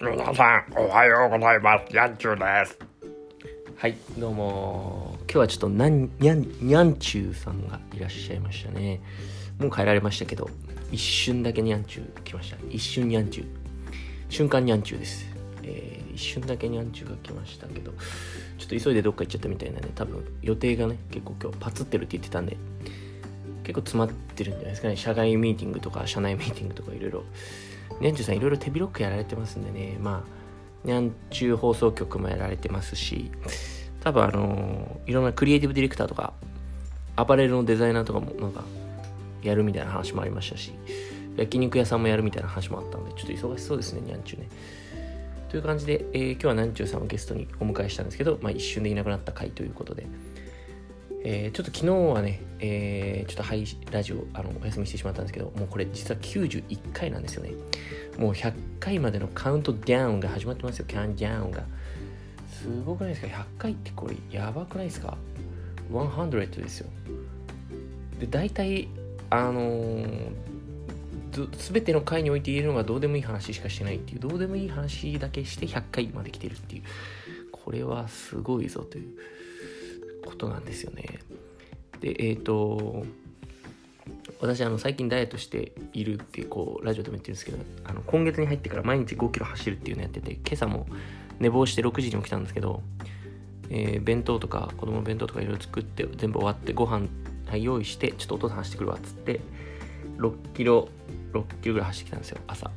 皆さん、おはようございます。ヤンチューです。はい、どうも。今日はちょっとなんにゃん、にゃんちゅうさんがいらっしゃいましたね。もう帰られましたけど、一瞬だけにゃんちゅう来ました。一瞬にゃんちゅう。瞬間にゃんちゅうです。えー、一瞬だけにゃんちゅうが来ましたけど、ちょっと急いでどっか行っちゃったみたいなね、多分予定がね、結構今日パツってるって言ってたんで、結構詰まってるんじゃないですかね。社外ミーティングとか、社内ミーティングとかいろいろ。にゃんちゅうさんいろいろ手広くやられてますんでね、まあ、にゃんちゅう放送局もやられてますし、多分あのいろんなクリエイティブディレクターとか、アパレルのデザイナーとかもなんか、やるみたいな話もありましたし、焼肉屋さんもやるみたいな話もあったんで、ちょっと忙しそうですね、にゃんちゅうね。という感じで、えー今日はにゃんちゅうさんをゲストにお迎えしたんですけど、まあ、一瞬でいなくなった回ということで、えーちょっと昨日はね、えーちょっとラジオあのお休みしてしまったんですけど、もうこれ実は91回なんですよね。もう100回までのカウントダウンが始まってますよ、カウントダウンが。すごくないですか ?100 回ってこれやばくないですか ?100 ですよ。で、大体、あのーど全ての回において言えるのがどうでもいい話しかしてないっていうどうでもいい話だけして100回まで来てるっていうこれはすごいぞということなんですよね。でえっ、と私あの最近ダイエットしているってこうラジオでも言ってるんですけどあの今月に入ってから毎日5キロ走るっていうのやってて今朝も寝坊して6時に起きたんですけど、えー弁当とか子供の弁当とかいろいろ作って全部終わってご飯はい用意してちょっとお父さん走ってくるわっつって6キロ6キロぐらい走ってきたんですよ朝。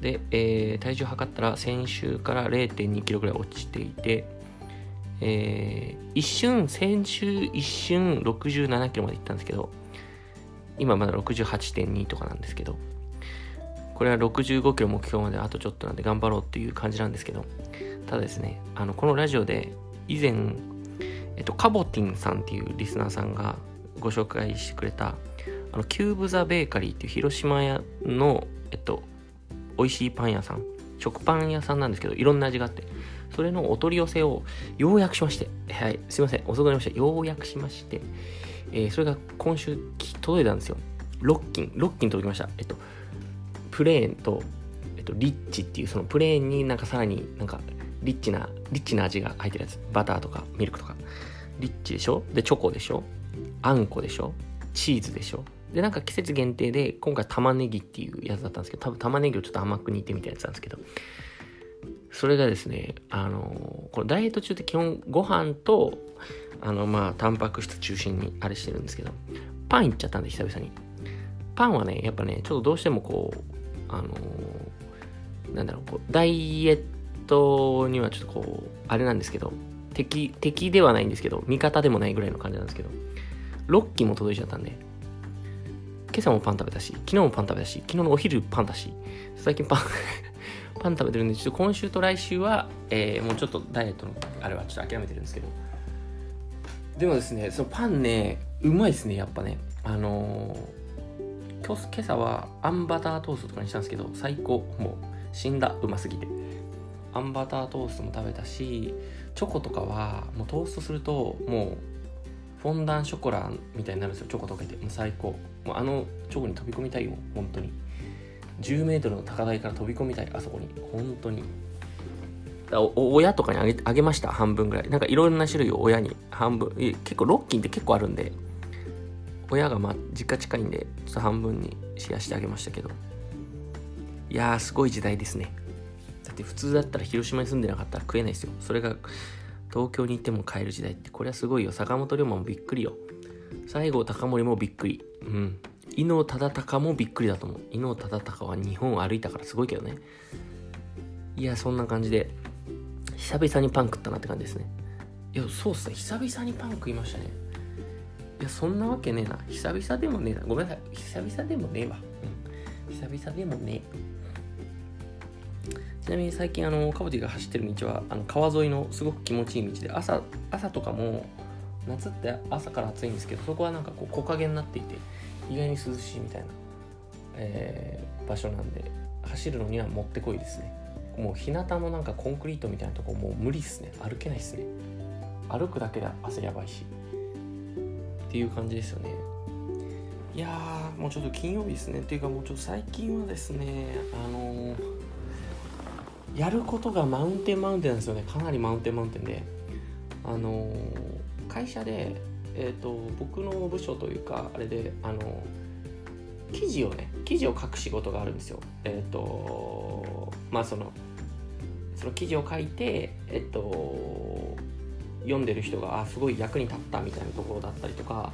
で、えー体重測ったら先週から0 2キロぐらい落ちていてえー一瞬先週一瞬67キロまで行ったんですけど今まだ68.2とかなんですけどこれは65キロ目標まであとちょっとなんで頑張ろうっていう感じなんですけどただですねあのこのラジオで以前、えっと、カボティンさんっていうリスナーさんがご紹介してくれたあのキューブ・ザ・ベーカリーっていう広島屋の、えっと、美味しいパン屋さん食パン屋さんなんですけどいろんな味があってそれのお取り寄せをようやくしましてはいすいません遅くなりました。ようやくしまして、えーそれが今週届いたんですよ。6斤6斤届きました。えっとプレーンと、えっと、リッチっていうそのプレーンになんかさらになんかリッチなリッチな味が入ってるやつ。バターとかミルクとか。リッチでしょ？でチョコでしょ？あんこでしょ？チーズでしょ？でなんか季節限定で今回玉ねぎっていうやつだったんですけど多分玉ねぎをちょっと甘く煮てみたやつなんですけど。それがですねあのこのダイエット中って基本ご飯とあのまあタンパク質中心にあれしてるんですけどパンいっちゃったんで久々に。パンはねやっぱねちょっとどうしてもこうあのなんだろうこうダイエットにはちょっとこうあれなんですけど敵敵ではないんですけど味方でもないぐらいの感じなんですけど6機も届いちゃったんで今朝もパン食べたし昨日もパン食べたし昨日のお昼パンだし最近パンパン食べてるんでちょっと今週と来週は、えーもうちょっとダイエットのあれはちょっと諦めてるんですけど。でもですねそのパンねうまいですねやっぱね。あのー今日今朝はあんバタートーストとかにしたんですけど最高。もう死んだ。うますぎて。あんバタートーストも食べたしチョコとかはもうトーストするともうフォンダンショコラみたいになるんですよ。チョコ溶けて。もう最高。もうあのチョコに飛び込みたいよ。本当に。10メートルの高台から飛び込みたい。あそこに。本当に。お親とかにあげあげました？半分ぐらい。なんかいろんな種類を親に。半分。結構ロッキンって結構あるんで。親がまあ実家近いんでちょっと半分にシェアしてあげましたけど。いやーすごい時代ですね。だって普通だったら広島に住んでなかったら食えないですよ。それが東京に行っても買える時代って。これはすごいよ。坂本龍馬もびっくりよ。西郷隆盛もびっくり。うん。伊能忠敬もびっくりだと思う。伊能忠敬は日本を歩いたからすごいけどね。いやそんな感じで久々にパン食ったなって感じですね。いやそうっすね。久々にパン食いましたね。いやそんなわけねえな。久々でもねえな。ごめんなさい。久々でもねえわ、うん、久々でもねえ。ちなみに最近あのカボティが走ってる道はあの川沿いのすごく気持ちいい道で朝朝とかも夏って朝から暑いんですけどそこはなんかこう木陰になっていて意外に涼しいみたいな、えー場所なんで走るのにはもってこいですね。もう日向のなんかコンクリートみたいなとこもう無理っすね。歩けないっすね。歩くだけで汗やばいし。っていう感じですよね。いやーもうちょっと金曜日ですね。っていうかもうちょっと最近はですねあのーやることがマウンテンマウンテンなんですよね。かなりマウンテンマウンテンで。あの会社で、えーと、僕の部署というかあれであの記事をね記事を書く仕事があるんですよ。えっ、ー、とまあそのその記事を書いてえっ、ー、と読んでる人があすごい役に立ったみたいなところだったりとか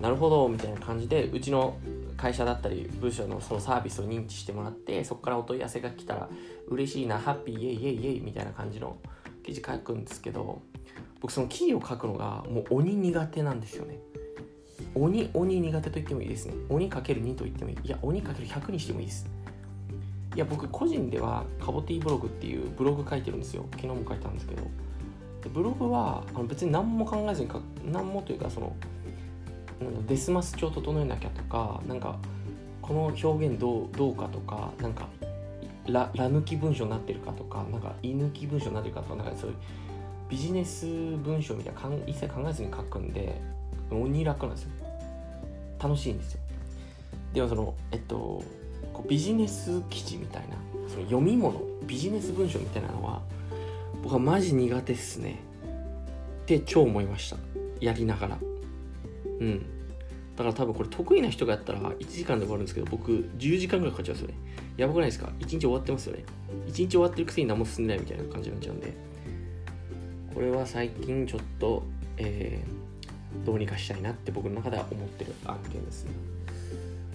なるほどみたいな感じでうちの会社だったり部署のそのサービスを認知してもらってそこからお問い合わせが来たら嬉しいなハッピーイエイイエイイエイみたいな感じの記事書くんですけど僕その記事を書くのがもう鬼苦手なんですよね。鬼鬼苦手と言ってもいいですね。鬼かける2と言ってもいい。いや鬼かける100にしてもいいです。いや僕個人ではカボティブログっていうブログ書いてるんですよ。昨日も書いたんですけど。ブログはあの別に何も考えずに書何もというかそのデスマス帳整えなきゃとかなんかこの表現どうどうかとかなんかララ抜き文章になってるかとかなんか居抜き文章になってるかとかなんかそういうビジネス文章みたいな一切考えずに書くんで鬼楽なんですよ。楽しいんですよ。でもそのえっとこうビジネス記事みたいなその読み物ビジネス文章みたいなのは僕はマジ苦手っすね。って超思いました。やりながら。うん。だから多分これ得意な人がやったら1時間で終わるんですけど僕10時間ぐらいかかっちゃうんですよね。やばくないですか？1日終わってますよね。1日終わってるくせに何も進んでないみたいな感じになっちゃうんで。これは最近ちょっと、えー、どうにかしたいなって僕の中では思ってる案件ですね、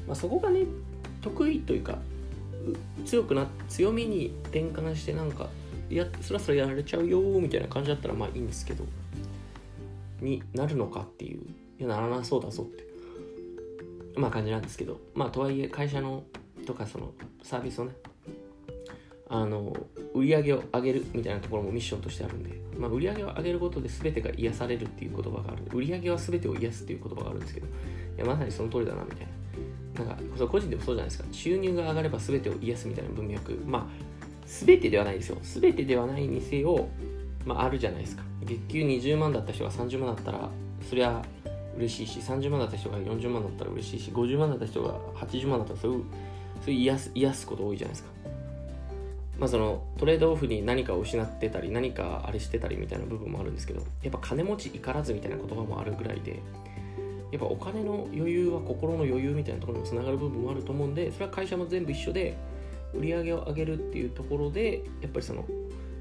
まあ、そこがね得意というか強くな強みに転換してなんかいやそらそらやられちゃうよみたいな感じだったらまあいいんですけどになるのかっていう。いやならなそうだぞって。まあ感じなんですけどまあとはいえ会社のとかそのサービスをねあの売り上げを上げるみたいなところもミッションとしてあるんで、まあ、売り上げを上げることで全てが癒されるっていう言葉があるんで売り上げは全てを癒すっていう言葉があるんですけどいやまさにその通りだなみたいな。なんか個人でもそうじゃないですか。収入が上がれば全てを癒すみたいな文脈。まあ全てではないですよ。全てではないにせよまああるじゃないですか。月給20万だった人が30万だったらそりゃ嬉しいし30万だった人が40万だったら嬉しいし50万だった人が80万だったらそういうそういう癒す癒すこと多いじゃないですか。まあそのトレードオフに何かを失ってたり何かあれしてたりみたいな部分もあるんですけどやっぱ金持ちいからずみたいな言葉もあるぐらいでやっぱお金の余裕は心の余裕みたいなところにもつながる部分もあると思うんでそれは会社も全部一緒で売り上げを上げるっていうところでやっぱりその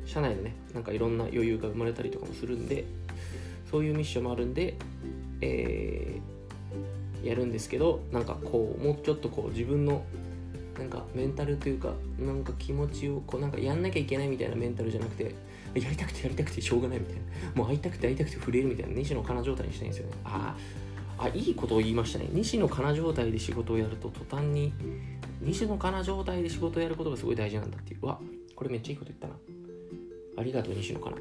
社内でねなんかいろんな余裕が生まれたりとかもするんでそういうミッションもあるんでえー、やるんですけどなんかこうもうちょっとこう自分のなんかメンタルというかなんか気持ちをこうなんかやんなきゃいけないみたいなメンタルじゃなくてやりたくてやりたくてしょうがないみたいな。もう会いたくて会いたくて触れるみたいな。西野カナ状態にしたいんですよね。ああいいことを言いましたね。西野カナ状態で仕事をやると途端に西野カナ状態で仕事をやることがすごい大事なんだっていう。わこれめっちゃいいこと言ったな。ありがとう西野カナ。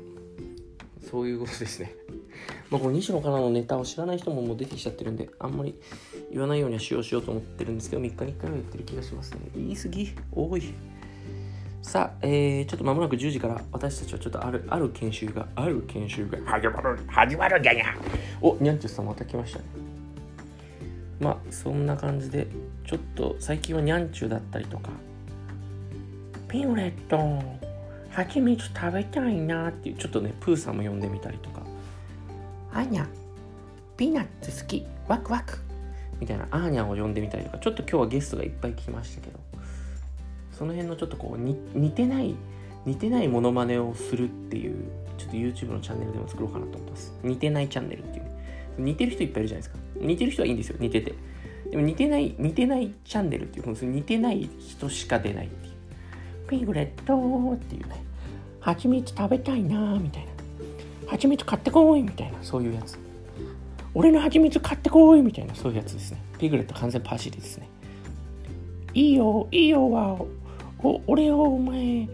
そういうことですね。まあ、この西野からのネタを知らない人ももう出てきちゃってるんで、あんまり言わないようにはしようしようと思ってるんですけど、3日に1回は言ってる気がしますね。言い過ぎ多い。さあ、えー、ちょっと間もなく10時から私たちはちょっとある、ある研修が、ある研修が始まる、始まるじゃにゃ。お、にゃんちゅうさんまた来ましたね。まあ、そんな感じで、ちょっと最近はにゃんちゅうだったりとか、ピグレット、蜂蜜食べたいなっていう、ちょっとね、プーさんも呼んでみたりとか、アーニャピーナッツ好きワクワク。みたいなアーニャを呼んでみたりとかちょっと今日はゲストがいっぱい来ましたけど。その辺のちょっとこう似てない似てないモノマネをするっていうちょっと YouTube のチャンネルでも作ろうかなと思ってます。似てないチャンネルっていう、ね、似てる人いっぱいいるじゃないですか。似てる人はいいんですよ似てて。でも似てない似てないチャンネルっていう似てない人しか出ないっていう。ピグレットっていうね。蜂蜜食べたいなみたいな。蜂蜜買ってこいみたいな。そういうやつ俺の蜂蜜買ってこいみたいな。そういうやつですね。ピグレット完全パシリですねいいよいいよはお俺をお前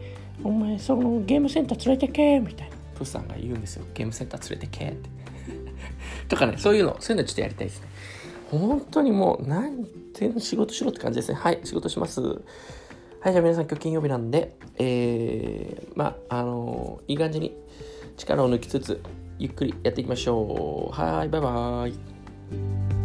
お前そのゲームセンター連れてけみたいな。プーさんが言うんですよ。ゲームセンター連れてけって。とかねそういうのそういうのちょっとやりたいですね。本当にもう何て仕事しろって感じですね。はい仕事します。はいじゃあ皆さん今日金曜日なんでえー、まああのー、いい感じに力を抜きつつゆっくりやっていきましょう。はいバイバイ。